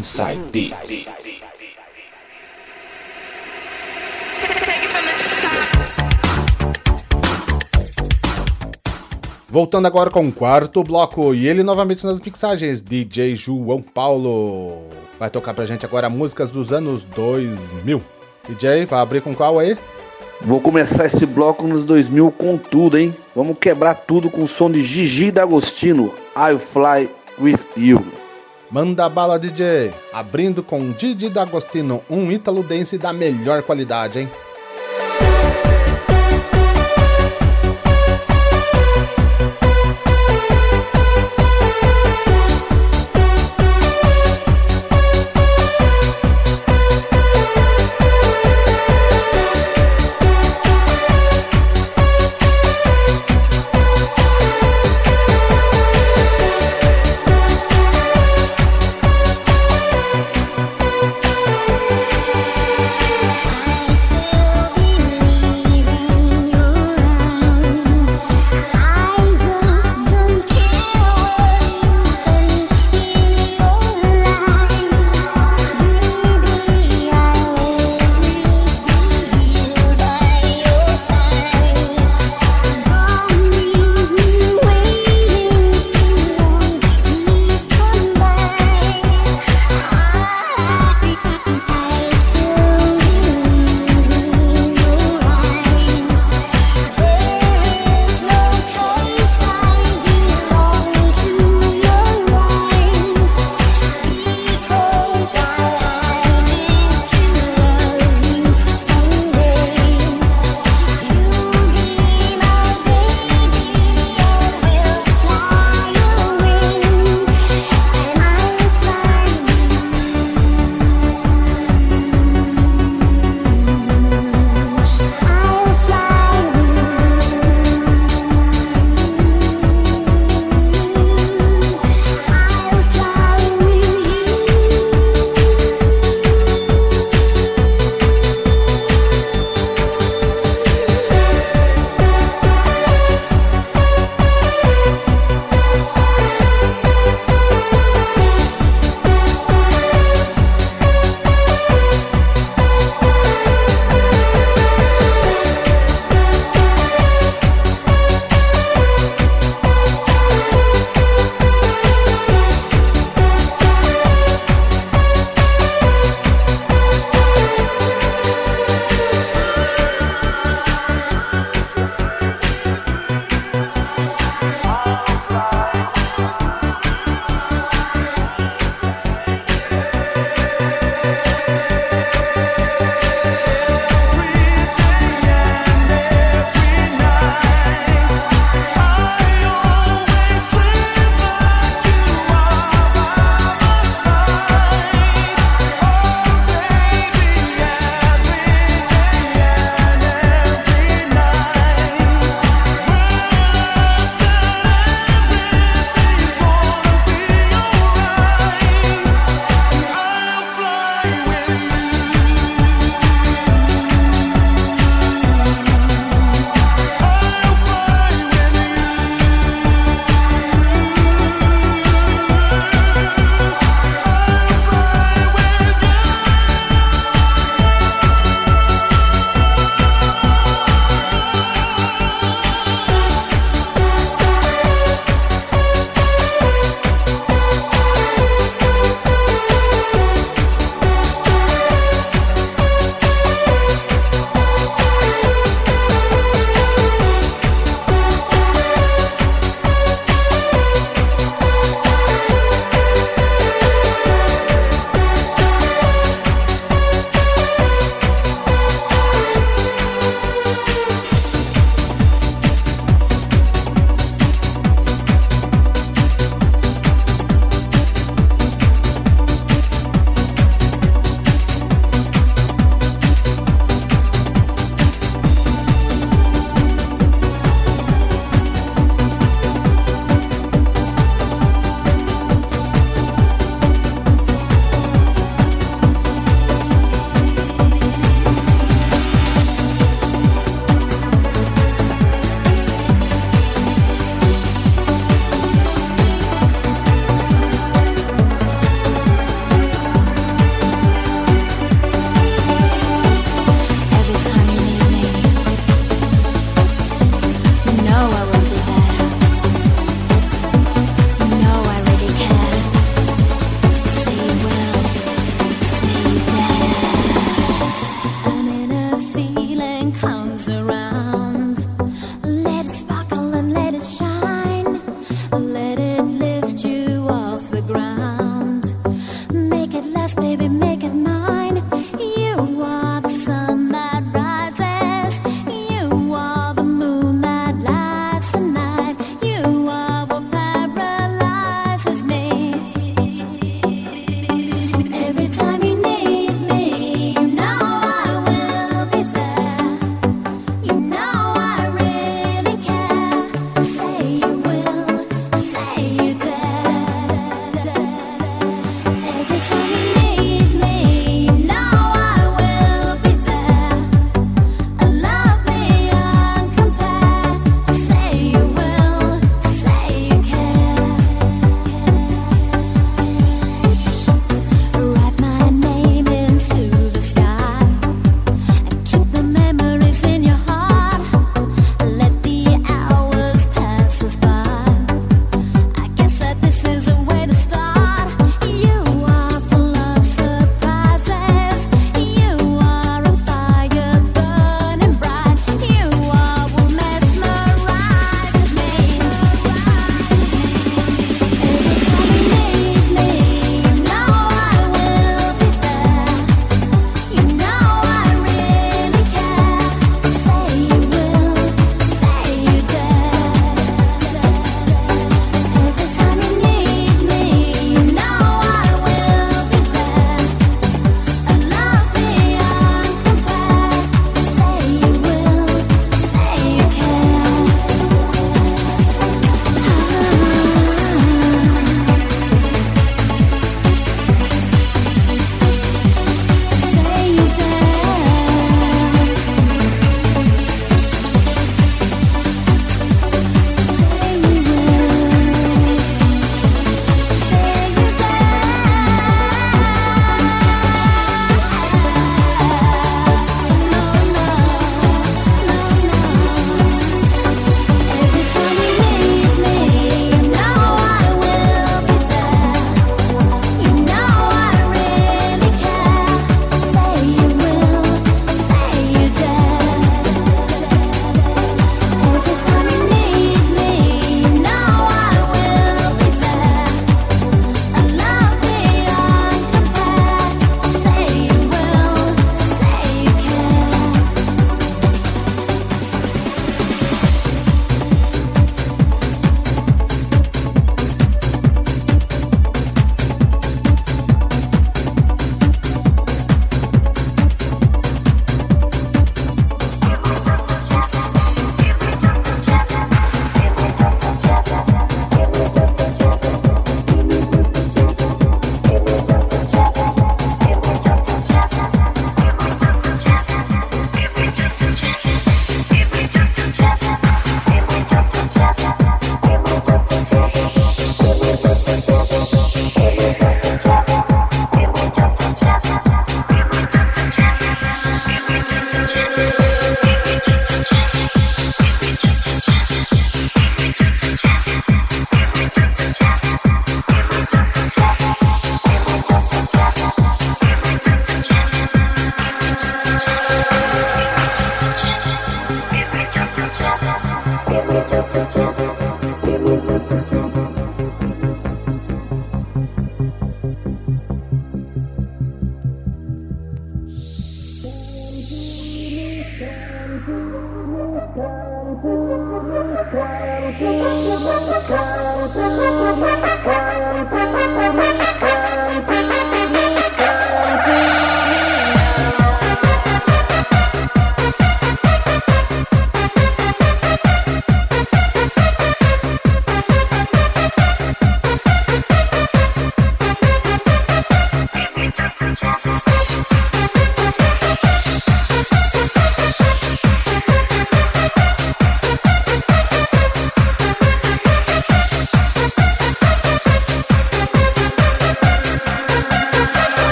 Inside Beats. Voltando agora com o quarto bloco e ele novamente nas mixagens, DJ João Paulo. Vai tocar pra gente agora músicas dos anos 2000. DJ, vai abrir com qual aí? Vou começar esse bloco nos 2000 com tudo, hein? Vamos quebrar tudo com o som de Gigi D'Agostino, I'll Fly With You. Manda bala, DJ. Abrindo com Didi D'Agostino, um ítalo dance da melhor qualidade, hein?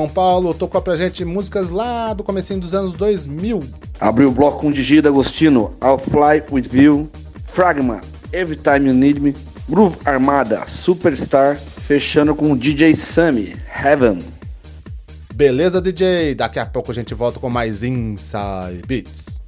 João Paulo tocou pra gente músicas lá do comecinho dos anos 2000. Abriu o bloco com Digi D'Agostino, I'll Fly With You, Fragma, Every Time You Need Me, Groove Armada, Superstar, fechando com DJ Sammy, Heaven. Beleza, DJ? Daqui a pouco a gente volta com mais Inside Beats.